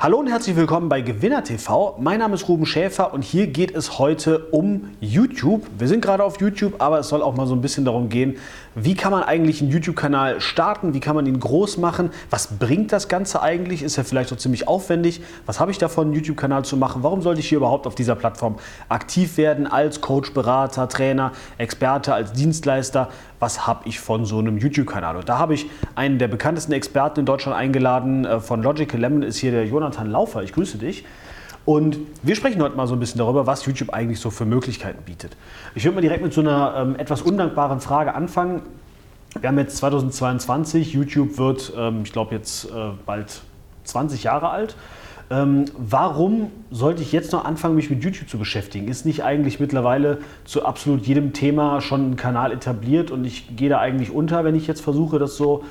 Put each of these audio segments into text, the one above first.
Hallo und herzlich willkommen bei Gewinner TV. Mein Name ist Ruben Schäfer und hier geht es heute um YouTube. Wir sind gerade auf YouTube, aber es soll auch mal so ein bisschen darum gehen, wie kann man eigentlich einen YouTube-Kanal starten, wie kann man ihn groß machen, was bringt das Ganze eigentlich, ist ja vielleicht auch ziemlich aufwendig, was habe ich davon, einen YouTube-Kanal zu machen, warum sollte ich hier überhaupt auf dieser Plattform aktiv werden als Coach, Berater, Trainer, Experte, als Dienstleister, was habe ich von so einem YouTube-Kanal. Und da habe ich einen der bekanntesten Experten in Deutschland eingeladen, äh, von Logical Lemon ist hier der Jonathan Laufer, ich grüße dich. Und wir sprechen heute mal so ein bisschen darüber, was YouTube eigentlich so für Möglichkeiten bietet. Ich würde mal direkt mit so einer ähm, etwas undankbaren Frage anfangen. Wir haben jetzt 2022, YouTube wird, ähm, ich glaube, jetzt äh, bald 20 Jahre alt. Ähm, warum sollte ich jetzt noch anfangen, mich mit YouTube zu beschäftigen? Ist nicht eigentlich mittlerweile zu absolut jedem Thema schon ein Kanal etabliert und ich gehe da eigentlich unter, wenn ich jetzt versuche, das so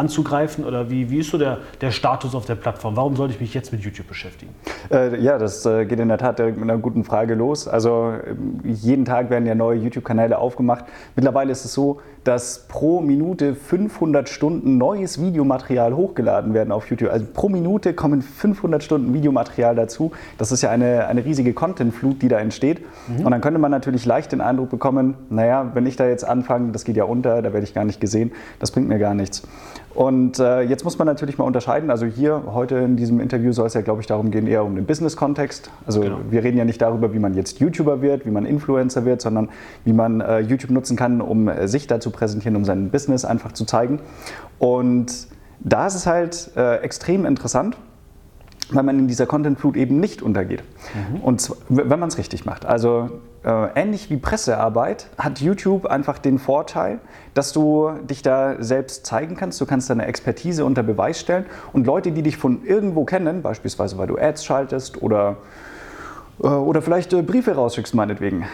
anzugreifen? Oder wie, wie ist so der, der Status auf der Plattform? Warum sollte ich mich jetzt mit YouTube beschäftigen? Äh, ja, das äh, geht in der Tat direkt mit einer guten Frage los. Also äh, jeden Tag werden ja neue YouTube-Kanäle aufgemacht. Mittlerweile ist es so, dass pro Minute 500 Stunden neues Videomaterial hochgeladen werden auf YouTube. Also pro Minute kommen 500 Stunden Videomaterial dazu. Das ist ja eine, eine riesige Content-Flut, die da entsteht. Mhm. Und dann könnte man natürlich leicht den Eindruck bekommen, naja, wenn ich da jetzt anfange, das geht ja unter, da werde ich gar nicht gesehen, das bringt mir gar nichts. Und äh, jetzt muss man natürlich mal unterscheiden. Also hier heute in diesem Interview soll es ja, glaube ich, darum gehen, eher um den Business-Kontext. Also genau. wir reden ja nicht darüber, wie man jetzt YouTuber wird, wie man Influencer wird, sondern wie man äh, YouTube nutzen kann, um äh, sich dazu präsentieren, um sein Business einfach zu zeigen. Und da ist es halt äh, extrem interessant, weil man in dieser Content-Flut eben nicht untergeht. Mhm. Und zwar, wenn man es richtig macht. Also ähnlich wie Pressearbeit hat YouTube einfach den Vorteil, dass du dich da selbst zeigen kannst. Du kannst deine Expertise unter Beweis stellen und Leute, die dich von irgendwo kennen, beispielsweise weil du Ads schaltest oder, äh, oder vielleicht äh, Briefe rausschickst meinetwegen,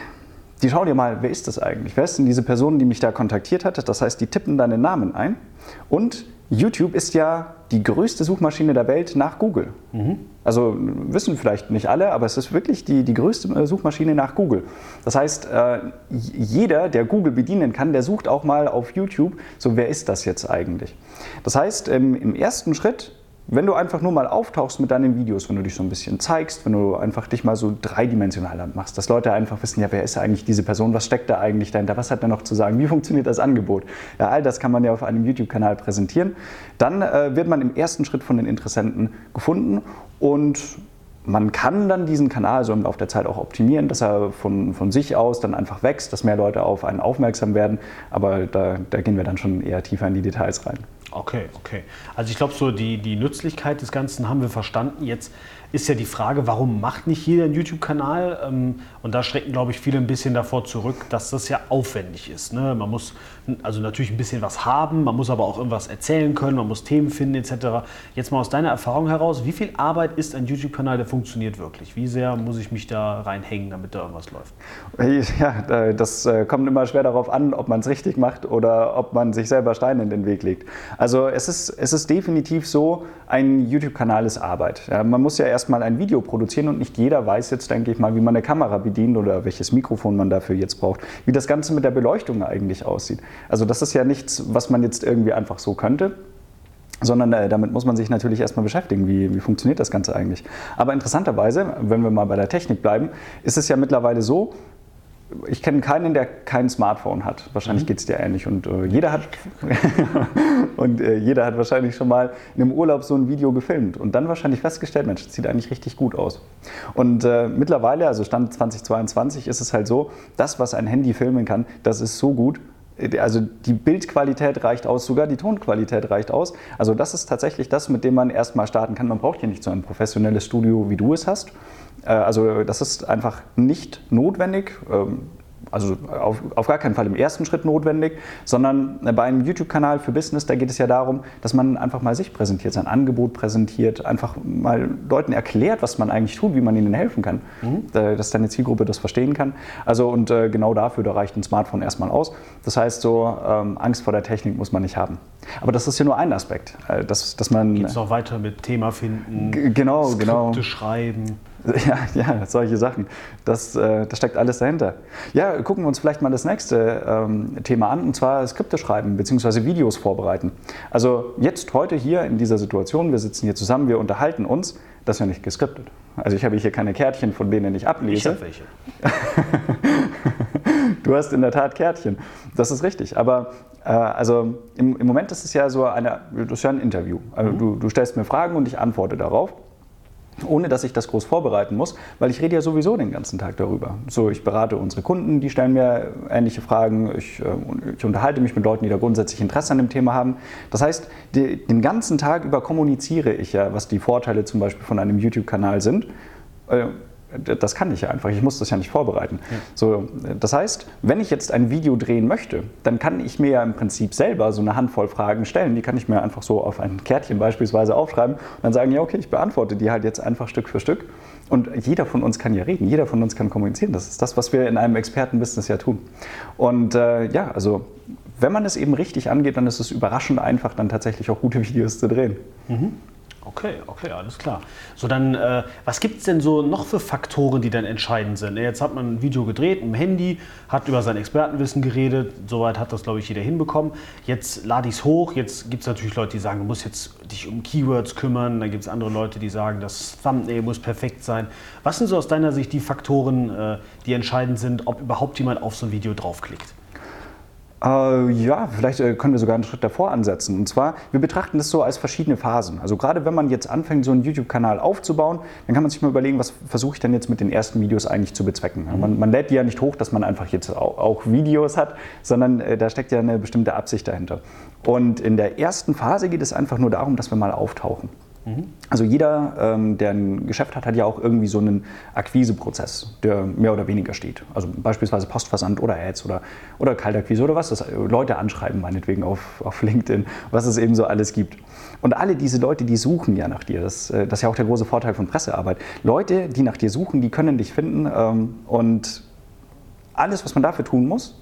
die schauen dir mal, wer ist das eigentlich? Wer ist denn diese Person, die mich da kontaktiert hat? Das heißt, die tippen deinen Namen ein und YouTube ist ja die größte Suchmaschine der Welt nach Google. Mhm. Also wissen vielleicht nicht alle, aber es ist wirklich die, die größte äh, Suchmaschine nach Google. Das heißt, äh, jeder, der Google bedienen kann, der sucht auch mal auf YouTube, so wer ist das jetzt eigentlich? Das heißt, im ersten Schritt wenn du einfach nur mal auftauchst mit deinen Videos, wenn du dich so ein bisschen zeigst, wenn du einfach dich mal so dreidimensionaler machst, dass Leute einfach wissen, ja, wer ist eigentlich diese Person, was steckt da eigentlich dahinter, was hat er noch zu sagen, wie funktioniert das Angebot? Ja, all das kann man ja auf einem YouTube-Kanal präsentieren. Dann äh, wird man im ersten Schritt von den Interessenten gefunden und man kann dann diesen Kanal so im Laufe der Zeit auch optimieren, dass er von, von sich aus dann einfach wächst, dass mehr Leute auf einen aufmerksam werden. Aber da, da gehen wir dann schon eher tiefer in die Details rein. Okay, okay. Also ich glaube, so die, die Nützlichkeit des Ganzen haben wir verstanden. Jetzt ist ja die Frage, warum macht nicht jeder einen YouTube-Kanal? Ähm, und da schrecken, glaube ich, viele ein bisschen davor zurück, dass das ja aufwendig ist. Ne? Man muss also natürlich ein bisschen was haben, man muss aber auch irgendwas erzählen können, man muss Themen finden etc. Jetzt mal aus deiner Erfahrung heraus, wie viel Arbeit ist ein YouTube-Kanal, der funktioniert wirklich? Wie sehr muss ich mich da reinhängen, damit da irgendwas läuft? Ja, das äh, kommt immer schwer darauf an, ob man es richtig macht oder ob man sich selber Steine in den Weg legt. Also es ist, es ist definitiv so, ein YouTube-Kanal ist Arbeit. Man muss ja erstmal ein Video produzieren und nicht jeder weiß jetzt, denke ich mal, wie man eine Kamera bedient oder welches Mikrofon man dafür jetzt braucht, wie das Ganze mit der Beleuchtung eigentlich aussieht. Also das ist ja nichts, was man jetzt irgendwie einfach so könnte sondern äh, damit muss man sich natürlich erstmal beschäftigen, wie, wie funktioniert das Ganze eigentlich. Aber interessanterweise, wenn wir mal bei der Technik bleiben, ist es ja mittlerweile so, ich kenne keinen, der kein Smartphone hat. Wahrscheinlich mhm. geht es dir ähnlich. Und äh, jeder hat und äh, jeder hat wahrscheinlich schon mal in einem Urlaub so ein Video gefilmt und dann wahrscheinlich festgestellt, Mensch, das sieht eigentlich richtig gut aus. Und äh, mittlerweile, also Stand 2022, ist es halt so, das, was ein Handy filmen kann, das ist so gut. Also die Bildqualität reicht aus, sogar die Tonqualität reicht aus. Also das ist tatsächlich das, mit dem man erstmal starten kann. Man braucht hier nicht so ein professionelles Studio, wie du es hast. Äh, also das ist einfach nicht notwendig. Also auf, auf gar keinen Fall im ersten Schritt notwendig, sondern bei einem YouTube-Kanal für Business, da geht es ja darum, dass man einfach mal sich präsentiert, sein Angebot präsentiert, einfach mal Leuten erklärt, was man eigentlich tut, wie man ihnen helfen kann, mhm. dass deine Zielgruppe das verstehen kann. Also und äh, genau dafür, da reicht ein Smartphone erstmal aus. Das heißt so, ähm, Angst vor der Technik muss man nicht haben. Aber das ist ja nur ein Aspekt, äh, dass, dass man... Geht es noch weiter mit Thema finden, genau, Skripte genau. schreiben? Ja, ja, solche Sachen. Das, äh, das steckt alles dahinter. Ja, gucken wir uns vielleicht mal das nächste ähm, Thema an, und zwar Skripte schreiben bzw. Videos vorbereiten. Also jetzt heute hier in dieser Situation, wir sitzen hier zusammen, wir unterhalten uns, das ist ja nicht geskriptet. Also ich habe hier keine Kärtchen, von denen ich ablese. Ich habe welche. du hast in der Tat Kärtchen. Das ist richtig. Aber äh, also im, im, Moment ist es ja so eine, das ist ja ein Interview. Also mhm. du, du stellst mir Fragen und ich antworte darauf ohne dass ich das groß vorbereiten muss, weil ich rede ja sowieso den ganzen Tag darüber. So, ich berate unsere Kunden, die stellen mir ähnliche Fragen, ich, äh, ich unterhalte mich mit Leuten, die da grundsätzlich Interesse an dem Thema haben. Das heißt, die, den ganzen Tag über kommuniziere ich ja, was die Vorteile zum Beispiel von einem YouTube-Kanal sind. Das kann ich ja einfach, ich muss das ja nicht vorbereiten. Ja. So, das heißt, wenn ich jetzt ein Video drehen möchte, dann kann ich mir ja im Prinzip selber so eine Handvoll Fragen stellen. Die kann ich mir einfach so auf ein Kärtchen beispielsweise aufschreiben und dann sagen, ja, okay, ich beantworte die halt jetzt einfach Stück für Stück. Und jeder von uns kann ja reden, jeder von uns kann kommunizieren. Das ist das, was wir in einem Expertenbusiness ja tun. Und äh, ja, also wenn man es eben richtig angeht, dann ist es überraschend einfach, dann tatsächlich auch gute Videos zu drehen. Mhm. Okay, okay, alles klar. So, dann, äh, was gibt es denn so noch für Faktoren, die dann entscheidend sind? Jetzt hat man ein Video gedreht im Handy, hat über sein Expertenwissen geredet, soweit hat das, glaube ich, jeder hinbekommen. Jetzt lade ich es hoch, jetzt gibt es natürlich Leute, die sagen, du musst jetzt dich um Keywords kümmern, dann gibt es andere Leute, die sagen, das Thumbnail muss perfekt sein. Was sind so aus deiner Sicht die Faktoren, äh, die entscheidend sind, ob überhaupt jemand auf so ein Video draufklickt? Äh, ja, vielleicht äh, können wir sogar einen Schritt davor ansetzen. Und zwar, wir betrachten das so als verschiedene Phasen. Also gerade wenn man jetzt anfängt, so einen YouTube-Kanal aufzubauen, dann kann man sich mal überlegen, was versuche ich denn jetzt mit den ersten Videos eigentlich zu bezwecken. Man, man, lädt die ja nicht hoch, dass man einfach jetzt auch, auch Videos hat, sondern äh, da steckt ja eine bestimmte Absicht dahinter. Und in der ersten Phase geht es einfach nur darum, dass wir mal auftauchen. Also jeder, ähm, der ein Geschäft hat, hat ja auch irgendwie so einen Akquiseprozess, der mehr oder weniger steht. Also beispielsweise Postversand oder Ads oder, oder Kaltakquise oder was, das Leute anschreiben meinetwegen auf, auf LinkedIn, was es eben so alles gibt. Und alle diese Leute, die suchen ja nach dir. Das, äh, das ist ja auch der große Vorteil von Pressearbeit. Leute, die nach dir suchen, die können dich finden ähm, und alles, was man dafür tun muss,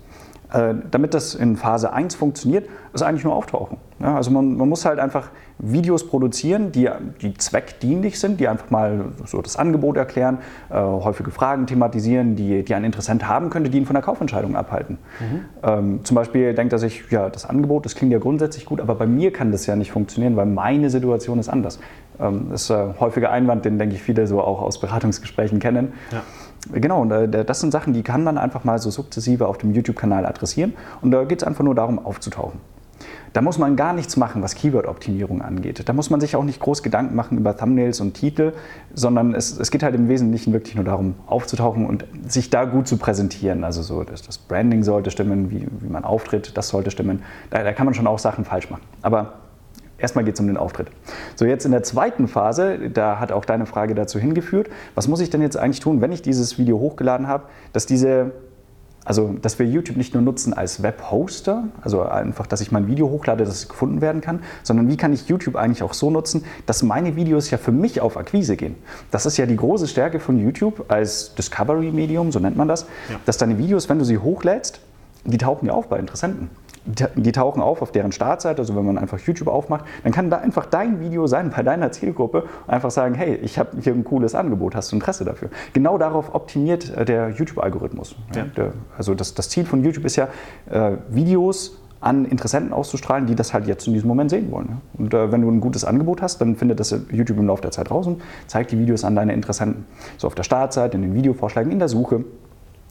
äh, damit das in Phase 1 funktioniert, ist eigentlich nur auftauchen. Ja, also man, man, muss halt einfach Videos produzieren, die, die zweckdienlich sind, die einfach mal so das Angebot erklären, äh, häufige Fragen thematisieren, die, die ein Interessent haben könnte, die ihn von der Kaufentscheidung abhalten. Mhm. Ähm, zum Beispiel denkt er sich, ja, das Angebot, das klingt ja grundsätzlich gut, aber bei mir kann das ja nicht funktionieren, weil meine Situation ist anders. Ähm, das ist ein häufiger Einwand, den denke ich viele so auch aus Beratungsgesprächen kennen. Ja. Genau, äh, das sind Sachen, die kann man einfach mal so sukzessive auf dem YouTube-Kanal adressieren. Und da geht es einfach nur darum, aufzutauchen. Da muss man gar nichts machen, was Keyword-Optimierung angeht. Da muss man sich auch nicht groß Gedanken machen über Thumbnails und Titel, sondern es, es, geht halt im Wesentlichen wirklich nur darum, aufzutauchen und sich da gut zu präsentieren. Also so, das, das Branding sollte stimmen, wie, wie, man auftritt, das sollte stimmen. Da, da kann man schon auch Sachen falsch machen. Aber Erstmal geht es um den Auftritt. So, jetzt in der zweiten Phase, da hat auch deine Frage dazu hingeführt, was muss ich denn jetzt eigentlich tun, wenn ich dieses Video hochgeladen habe, dass diese also, dass wir YouTube nicht nur nutzen als Webhoster, also einfach, dass ich mein Video hochlade, dass es gefunden werden kann, sondern wie kann ich YouTube eigentlich auch so nutzen, dass meine Videos ja für mich auf Akquise gehen. Das ist ja die große Stärke von YouTube als Discovery-Medium, so nennt man das, ja. dass deine Videos, wenn du sie hochlädst, die tauchen ja auf bei Interessenten die tauchen auf auf deren Startseite, also wenn man einfach YouTube aufmacht, dann kann da einfach dein Video sein bei deiner Zielgruppe und einfach sagen, hey, ich habe hier ein cooles Angebot, hast du Interesse dafür? Genau darauf optimiert äh, der YouTube-Algorithmus. Ja. Also das, das, Ziel von YouTube ist ja, äh, Videos an Interessenten auszustrahlen, die das halt jetzt in diesem Moment sehen wollen. Und äh, wenn du ein gutes Angebot hast, dann findet das YouTube im Laufe der Zeit raus und zeigt die Videos an deine Interessenten. So auf der Startseite, in den Videovorschlägen, in der Suche.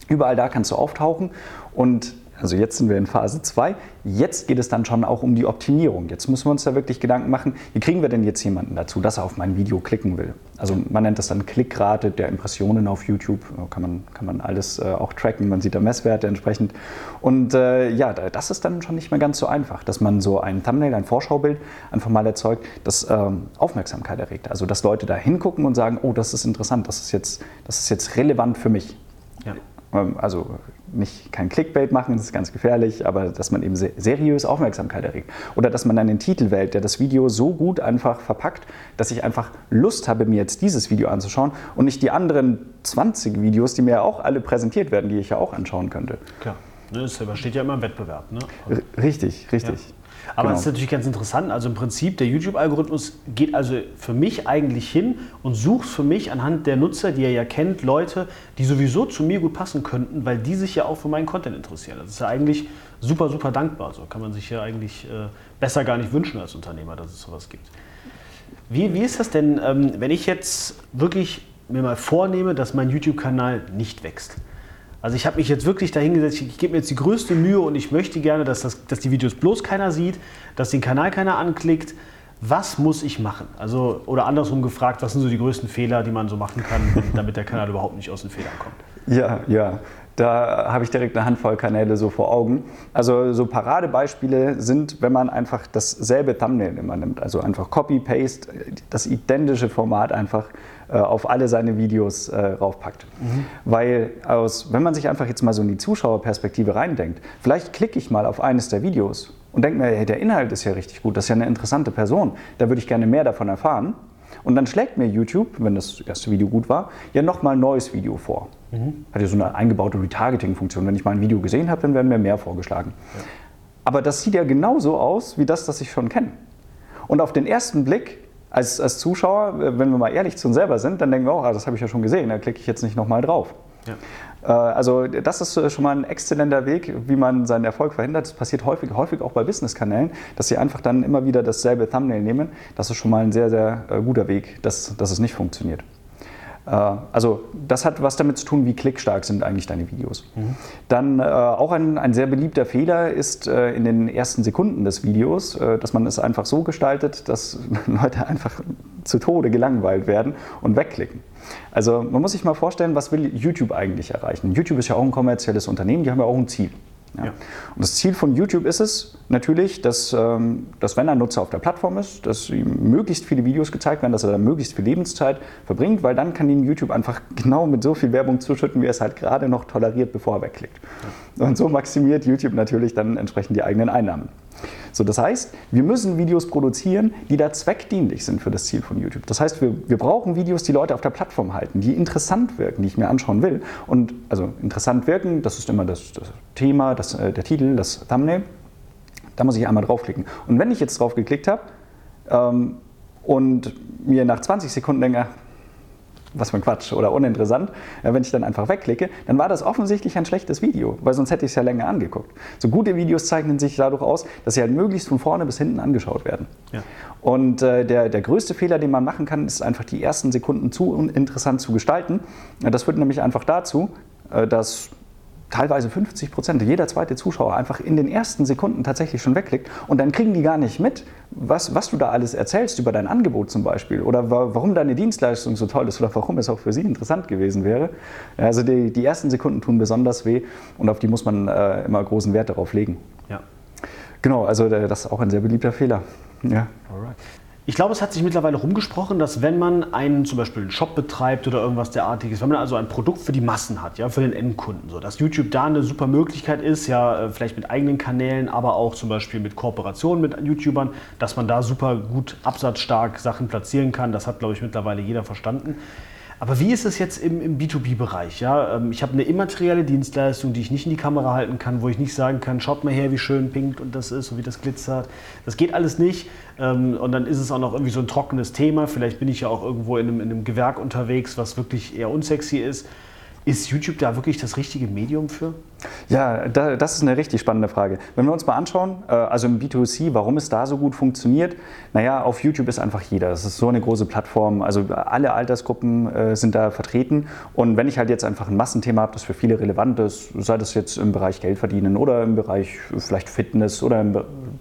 Überall da kannst du auftauchen und also jetzt sind wir in Phase 2. Jetzt geht es dann schon auch um die Optimierung. Jetzt müssen wir uns da wirklich Gedanken machen, wie kriegen wir denn jetzt jemanden dazu, dass er auf mein Video klicken will. Also man nennt das dann Klickrate der Impressionen auf YouTube. Kann man, kann man alles äh, auch tracken, man sieht da Messwerte entsprechend. Und äh, ja, das ist dann schon nicht mehr ganz so einfach, dass man so ein Thumbnail, ein Vorschaubild einfach mal erzeugt, das ähm, Aufmerksamkeit erregt. Also dass Leute da hingucken und sagen, oh, das ist interessant, das ist jetzt, das ist jetzt relevant für mich. Ja. Ähm, also nicht kein Clickbait machen, das ist ganz gefährlich, aber dass man eben seriös Aufmerksamkeit erregt. Oder dass man einen Titel wählt, der das Video so gut einfach verpackt, dass ich einfach Lust habe, mir jetzt dieses Video anzuschauen und nicht die anderen 20 Videos, die mir auch alle präsentiert werden, die ich ja auch anschauen könnte. Klar, das ne, steht ja immer im Wettbewerb. Ne? Richtig, richtig. Ja. Aber genau. das ist natürlich ganz interessant. Also im Prinzip, der YouTube-Algorithmus geht also für mich eigentlich hin und sucht für mich anhand der Nutzer, die er ja kennt, Leute, die sowieso zu mir gut passen könnten, weil die sich ja auch für meinen Content interessieren. Das ist ja eigentlich super, super dankbar. So kann man sich ja eigentlich äh, besser gar nicht wünschen als Unternehmer, dass es sowas gibt. Wie, wie ist das denn, ähm, wenn ich jetzt wirklich mir mal vornehme, dass mein YouTube-Kanal nicht wächst? Also ich habe mich jetzt wirklich dahingesetzt, ich, gebe mir jetzt die größte Mühe und ich möchte gerne, dass, das, dass die Videos bloß keiner sieht, dass den Kanal keiner anklickt. Was muss ich machen? Also, oder andersrum gefragt, was sind so die größten Fehler, die man so machen kann, damit der Kanal überhaupt nicht aus den Fehlern kommt? Ja, ja. Da habe ich direkt eine Handvoll Kanäle so vor Augen. Also so Paradebeispiele sind, wenn man einfach dasselbe Thumbnail immer nimmt. Also einfach Copy-Paste, das identische Format einfach äh, auf alle seine Videos äh, raufpackt. Mhm. Weil aus, wenn man sich einfach jetzt mal so in die Zuschauerperspektive reindenkt, vielleicht klicke ich mal auf eines der Videos und denke mir, hey, der Inhalt ist ja richtig gut, das ist ja eine interessante Person, da würde ich gerne mehr davon erfahren. Und dann schlägt mir YouTube, wenn das erste Video gut war, ja nochmal ein neues Video vor. Mhm. Hat ja so eine eingebaute Retargeting-Funktion. Wenn ich mal ein Video gesehen habe, dann werden mir mehr vorgeschlagen. Ja. Aber das sieht ja genauso aus wie das, das ich schon kenne. Und auf den ersten Blick als, als Zuschauer, wenn wir mal ehrlich zu uns selber sind, dann denken wir auch, ah, das habe ich ja schon gesehen, da klicke ich jetzt nicht nochmal drauf. Ja. Äh, also das ist schon mal ein exzellenter Weg, wie man seinen Erfolg verhindert. Das passiert häufig, häufig auch bei Business-Kanälen, dass sie einfach dann immer wieder dasselbe Thumbnail nehmen. Das ist schon mal ein sehr, sehr äh, guter Weg, dass, dass es nicht funktioniert. Äh, also das hat was damit zu tun, wie klickstark sind eigentlich deine Videos. Mhm. Dann äh, auch ein, ein, sehr beliebter Fehler ist äh, in den ersten Sekunden des Videos, äh, dass man es einfach so gestaltet, dass Leute einfach zu Tode gelangweilt werden und wegklicken. Also man muss sich mal vorstellen, was will YouTube eigentlich erreichen? YouTube ist ja auch ein kommerzielles Unternehmen, die haben ja auch ein Ziel. Ja. Ja. Und das Ziel von YouTube ist es natürlich, dass, ähm, dass wenn ein Nutzer auf der Plattform ist, dass ihm möglichst viele Videos gezeigt werden, dass er da möglichst viel Lebenszeit verbringt, weil dann kann ihm YouTube einfach genau mit so viel Werbung zuschütten, wie er es halt gerade noch toleriert, bevor er wegklickt. Ja. Und so maximiert YouTube natürlich dann entsprechend die eigenen Einnahmen. So, das heißt, wir müssen Videos produzieren, die da zweckdienlich sind für das Ziel von YouTube. Das heißt, wir, wir brauchen Videos, die Leute auf der Plattform halten, die interessant wirken, die ich mir anschauen will. Und also interessant wirken, das ist immer das, das Thema, das, äh, der Titel, das Thumbnail. Da muss ich einmal draufklicken. Und wenn ich jetzt drauf geklickt habe ähm, und mir nach 20 Sekunden denke, was für ein Quatsch oder uninteressant, wenn ich dann einfach wegklicke, dann war das offensichtlich ein schlechtes Video, weil sonst hätte ich es ja länger angeguckt. So gute Videos zeichnen sich dadurch aus, dass sie halt möglichst von vorne bis hinten angeschaut werden. Ja. Und äh, der, der größte Fehler, den man machen kann, ist einfach die ersten Sekunden zu interessant zu gestalten. Das führt nämlich einfach dazu, äh, dass teilweise 50 Prozent, jeder zweite Zuschauer einfach in den ersten Sekunden tatsächlich schon wegklickt und dann kriegen die gar nicht mit, was, was du da alles erzählst über dein Angebot zum Beispiel oder warum deine Dienstleistung so toll ist oder warum es auch für sie interessant gewesen wäre. Also die, die ersten Sekunden tun besonders weh und auf die muss man äh, immer großen Wert darauf legen. Ja. Genau, also äh, das ist auch ein sehr beliebter Fehler. Ja. Alright. Ich glaube, es hat sich mittlerweile rumgesprochen, dass wenn man einen zum Beispiel einen Shop betreibt oder irgendwas derartiges, wenn man also ein Produkt für die Massen hat, ja, für den Endkunden, so, dass YouTube da eine super Möglichkeit ist, ja, äh, vielleicht mit eigenen Kanälen, aber auch zum Beispiel mit Kooperationen mit YouTubern, dass man da super gut absatzstark Sachen platzieren kann. Das hat, glaube ich, mittlerweile jeder verstanden. Aber wie ist es jetzt im, im B2B-Bereich? Ja? Ähm, ich habe eine immaterielle Dienstleistung, die ich nicht in die Kamera halten kann, wo ich nicht sagen kann, schaut mal her, wie schön pink und das ist und wie das glitzert. Das geht alles nicht. Ähm, und dann ist es auch noch irgendwie so ein trockenes Thema. Vielleicht bin ich ja auch irgendwo in einem, in einem Gewerk unterwegs, was wirklich eher unsexy ist. Ist YouTube da wirklich das richtige Medium für? Ja, da, das ist eine richtig spannende Frage. Wenn wir uns mal anschauen, äh, also im B2C, warum es da so gut funktioniert, naja, auf YouTube ist einfach jeder. Das ist so eine große Plattform, also alle Altersgruppen äh, sind da vertreten. Und wenn ich halt jetzt einfach ein Massenthema habe, das für viele relevant ist, sei das jetzt im Bereich Geld verdienen oder im Bereich vielleicht Fitness oder im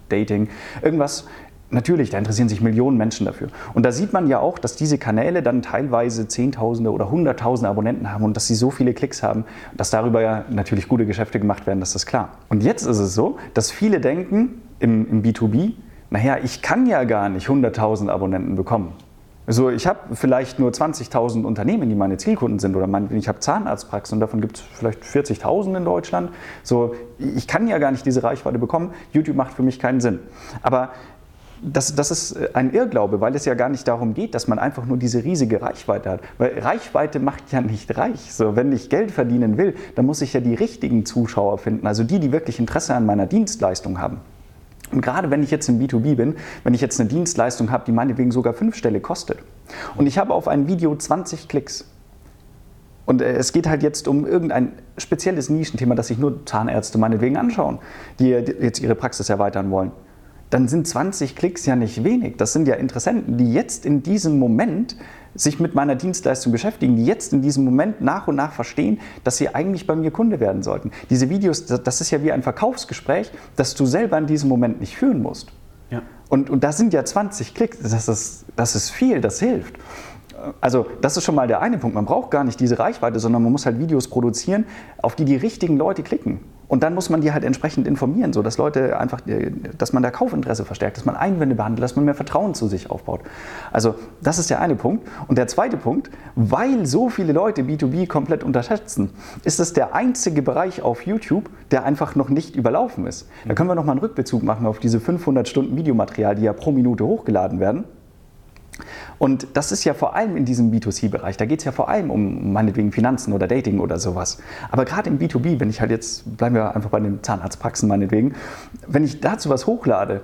Dating, irgendwas, Natürlich, da interessieren sich Millionen Menschen dafür. Und da sieht man ja auch, dass diese Kanäle dann teilweise Zehntausende oder Hunderttausende Abonnenten haben und dass sie so viele Klicks haben, dass darüber ja natürlich gute Geschäfte gemacht werden, das ist klar. Und jetzt ist es so, dass viele denken im, im B2B, naja, ich kann ja gar nicht 100.000 Abonnenten bekommen. So, ich habe vielleicht nur 20.000 Unternehmen, die meine Zielkunden sind, oder mein, ich habe Zahnarztpraxen und davon gibt es vielleicht 40.000 in Deutschland. So, ich kann ja gar nicht diese Reichweite bekommen. YouTube macht für mich keinen Sinn. Aber das, das ist ein Irrglaube, weil es ja gar nicht darum geht, dass man einfach nur diese riesige Reichweite hat. Weil Reichweite macht ja nicht reich. So, wenn ich Geld verdienen will, dann muss ich ja die richtigen Zuschauer finden, also die, die wirklich Interesse an meiner Dienstleistung haben. Und gerade wenn ich jetzt im B2B bin, wenn ich jetzt eine Dienstleistung habe, die meinetwegen sogar fünf Stelle kostet und ich habe auf ein Video 20 Klicks und äh, es geht halt jetzt um irgendein spezielles Nischenthema, das sich nur Zahnärzte meinetwegen anschauen, die jetzt ihre Praxis erweitern wollen, dann sind 20 Klicks ja nicht wenig. Das sind ja Interessenten, die jetzt in diesem Moment sich mit meiner Dienstleistung beschäftigen, die jetzt in diesem Moment nach und nach verstehen, dass sie eigentlich bei mir Kunde werden sollten. Diese Videos, das ist ja wie ein Verkaufsgespräch, das du selber in diesem Moment nicht führen musst. Ja. Und, und das sind ja 20 Klicks, das ist, das ist viel, das hilft. Also das ist schon mal der eine Punkt. Man braucht gar nicht diese Reichweite, sondern man muss halt Videos produzieren, auf die die richtigen Leute klicken. Und dann muss man die halt entsprechend informieren, so dass Leute einfach, äh, dass man da Kaufinteresse verstärkt, dass man Einwände behandelt, dass man mehr Vertrauen zu sich aufbaut. Also das ist der eine Punkt. Und der zweite Punkt, weil so viele Leute B2B komplett unterschätzen, ist es der einzige Bereich auf YouTube, der einfach noch nicht überlaufen ist. Da können wir nochmal einen Rückbezug machen auf diese 500 Stunden Videomaterial, die ja pro Minute hochgeladen werden. Und das ist ja vor allem in diesem B2C-Bereich, da geht es ja vor allem um meinetwegen Finanzen oder Dating oder sowas. Aber gerade im B2B, wenn ich halt jetzt, bleiben wir einfach bei den Zahnarztpraxen meinetwegen, wenn ich dazu was hochlade,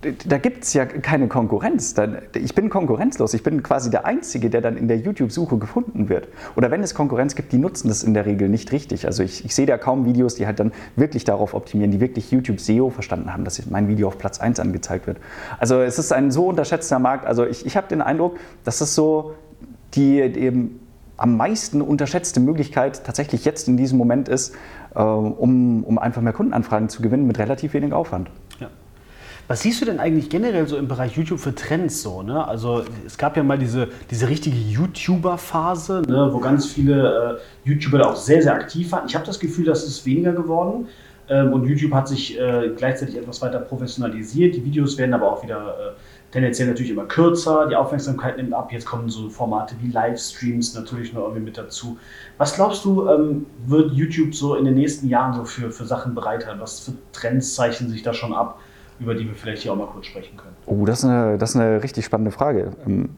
da gibt es ja keine Konkurrenz. Ich bin konkurrenzlos. Ich bin quasi der Einzige, der dann in der YouTube-Suche gefunden wird. Oder wenn es Konkurrenz gibt, die nutzen das in der Regel nicht richtig. Also ich, ich sehe da kaum Videos, die halt dann wirklich darauf optimieren, die wirklich YouTube SEO verstanden haben, dass mein Video auf Platz 1 angezeigt wird. Also es ist ein so unterschätzter Markt. Also ich, ich habe den Eindruck, dass es so die, eben am meisten unterschätzte Möglichkeit tatsächlich jetzt in diesem Moment ist, äh, um, um einfach mehr Kundenanfragen zu gewinnen mit relativ wenig Aufwand. Was siehst du denn eigentlich generell so im Bereich YouTube für Trends so? Ne? Also es gab ja mal diese, diese richtige YouTuber-Phase, ne, wo ganz viele äh, YouTuber da auch sehr, sehr aktiv waren. Ich habe das Gefühl, das ist weniger geworden. Ähm, und YouTube hat sich äh, gleichzeitig etwas weiter professionalisiert. Die Videos werden aber auch wieder äh, tendenziell natürlich immer kürzer. Die Aufmerksamkeit nimmt ab. Jetzt kommen so Formate wie Livestreams natürlich noch irgendwie mit dazu. Was glaubst du, ähm, wird YouTube so in den nächsten Jahren so für, für Sachen bereithalten? Was für Trends zeichnen sich da schon ab? Über die wir vielleicht hier auch mal kurz sprechen können. Oh, das ist eine, das ist eine richtig spannende Frage. Ähm,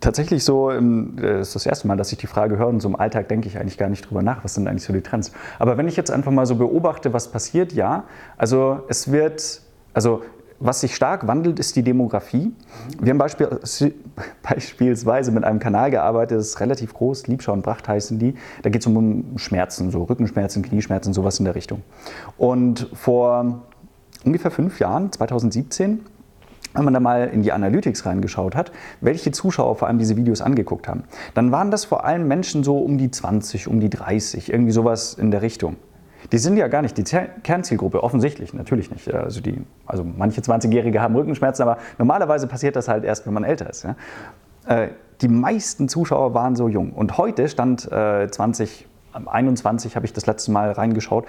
tatsächlich so, ähm, das ist das erste Mal, dass ich die Frage höre und so im Alltag denke ich eigentlich gar nicht drüber nach, was sind eigentlich so die Trends. Aber wenn ich jetzt einfach mal so beobachte, was passiert, ja, also es wird, also was sich stark wandelt, ist die Demografie. Wir haben Beispiel, beispielsweise mit einem Kanal gearbeitet, das ist relativ groß, Liebschau und Bracht heißen die. Da geht es um Schmerzen, so Rückenschmerzen, Knieschmerzen, sowas in der Richtung. Und vor ungefähr fünf Jahren, 2017, wenn man da mal in die Analytics reingeschaut hat, welche Zuschauer vor allem diese Videos angeguckt haben, dann waren das vor allem Menschen so um die 20, um die 30, irgendwie sowas in der Richtung. Die sind ja gar nicht die Kernzielgruppe, offensichtlich, natürlich nicht. Also, die, also manche 20-Jährige haben Rückenschmerzen, aber normalerweise passiert das halt erst, wenn man älter ist. Ja. Äh, die meisten Zuschauer waren so jung. Und heute stand äh, 20, 21 habe ich das letzte Mal reingeschaut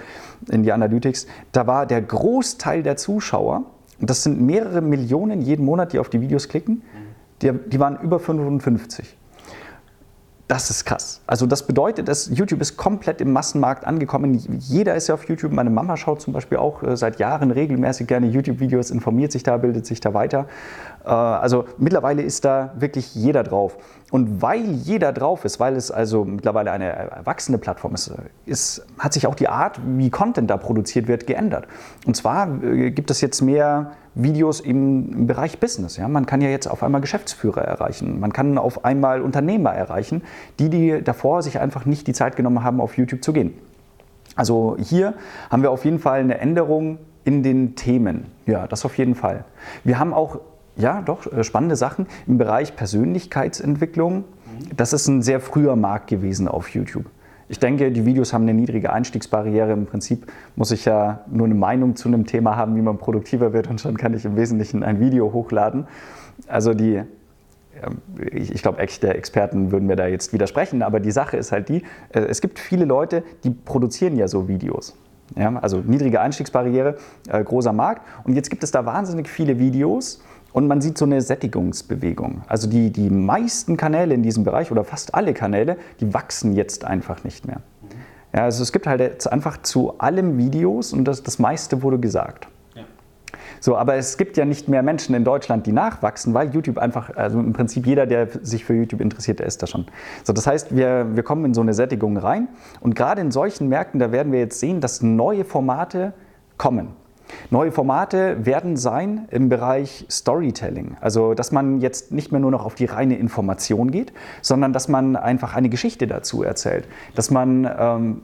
in die Analytics, da war der Großteil der Zuschauer, und das sind mehrere Millionen jeden Monat, die auf die Videos klicken, die, die waren über 55. Das ist krass. Also das bedeutet, dass YouTube ist komplett im Massenmarkt angekommen. Jeder ist ja auf YouTube. Meine Mama schaut zum Beispiel auch äh, seit Jahren regelmäßig gerne YouTube-Videos, informiert sich da, bildet sich da weiter. Äh, also mittlerweile ist da wirklich jeder drauf. Und weil jeder drauf ist, weil es also mittlerweile eine erwachsene Plattform ist, ist hat sich auch die Art, wie Content da produziert wird, geändert. Und zwar äh, gibt es jetzt mehr Videos im Bereich Business. Ja? Man kann ja jetzt auf einmal Geschäftsführer erreichen. Man kann auf einmal Unternehmer erreichen, die, die davor sich einfach nicht die Zeit genommen haben, auf YouTube zu gehen. Also hier haben wir auf jeden Fall eine Änderung in den Themen. Ja, das auf jeden Fall. Wir haben auch ja, doch, äh, spannende Sachen im Bereich Persönlichkeitsentwicklung. Das ist ein sehr früher Markt gewesen auf YouTube. Ich denke, die Videos haben eine niedrige Einstiegsbarriere. Im Prinzip muss ich ja nur eine Meinung zu einem Thema haben, wie man produktiver wird und schon kann ich im Wesentlichen ein Video hochladen. Also die, ich glaube, echte Experten würden mir da jetzt widersprechen, aber die Sache ist halt die, äh, es gibt viele Leute, die produzieren ja so Videos. Ja, also niedrige Einstiegsbarriere, äh, großer Markt. Und jetzt gibt es da wahnsinnig viele Videos Und man sieht so eine Sättigungsbewegung. Also die, die meisten Kanäle in diesem Bereich oder fast alle Kanäle, die wachsen jetzt einfach nicht mehr. Ja, also es gibt halt jetzt einfach zu allem Videos und das, das meiste wurde gesagt. So, aber es gibt ja nicht mehr Menschen in Deutschland, die nachwachsen, weil YouTube einfach, also im Prinzip jeder, der sich für YouTube interessiert, der ist da schon. So, das heißt, wir, wir kommen in so eine Sättigung rein und gerade in solchen Märkten, da werden wir jetzt sehen, dass neue Formate kommen. Neue Formate werden sein im Bereich Storytelling. Also, dass man jetzt nicht mehr nur noch auf die reine Information geht, sondern dass man einfach eine Geschichte dazu erzählt. Dass man ähm,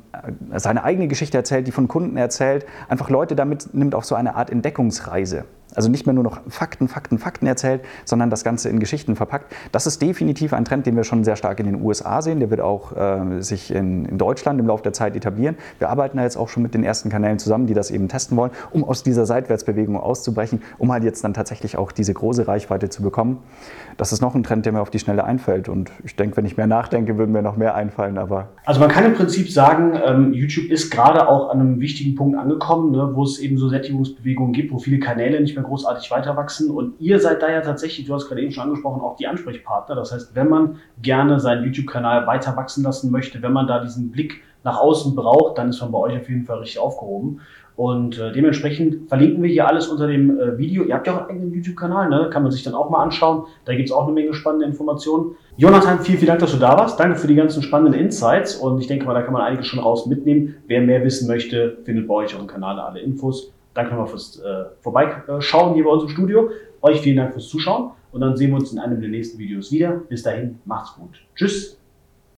seine eigene Geschichte erzählt, die von Kunden erzählt, einfach Leute damit nimmt auf so eine Art Entdeckungsreise. Also nicht mehr nur noch Fakten, Fakten, Fakten erzählt, sondern das Ganze in Geschichten verpackt. Das ist definitiv ein Trend, den wir schon sehr stark in den USA sehen. Der wird auch äh, sich in, in, Deutschland im Laufe der Zeit etablieren. Wir arbeiten da jetzt auch schon mit den ersten Kanälen zusammen, die das eben testen wollen, um aus dieser Seitwärtsbewegung auszubrechen, um halt jetzt dann tatsächlich auch diese große Reichweite zu bekommen. Das ist noch ein Trend, der mir auf die Schnelle einfällt. Und ich denke, wenn ich mehr nachdenke, würden mir noch mehr einfallen. Aber also man kann im Prinzip sagen, ähm, YouTube ist gerade auch an einem wichtigen Punkt angekommen, ne, wo es eben so Sättigungsbewegungen gibt, wo viele Kanäle nicht mehr großartig weiter wachsen. Und ihr seid da ja tatsächlich, du hast gerade eben schon angesprochen, auch die Ansprechpartner. Das heißt, wenn man gerne seinen YouTube-Kanal weiter wachsen lassen möchte, wenn man da diesen Blick nach außen braucht, dann ist man bei euch auf jeden Fall richtig aufgehoben. Und äh, dementsprechend verlinken wir hier alles unter dem äh, Video. Ihr habt ja auch einen eigenen YouTube-Kanal, ne? kann man sich dann auch mal anschauen. Da gibt es auch eine Menge spannende Informationen. Jonathan, vielen, vielen Dank, dass du da warst. Danke für die ganzen spannenden Insights. Und ich denke mal, da kann man einiges schon raus mitnehmen. Wer mehr wissen möchte, findet bei euch auf dem Kanal alle Infos. Danke nochmal fürs äh, Vorbeischauen hier bei uns im Studio. Euch vielen Dank fürs Zuschauen und dann sehen wir uns in einem der nächsten Videos wieder. Bis dahin, macht's gut. Tschüss.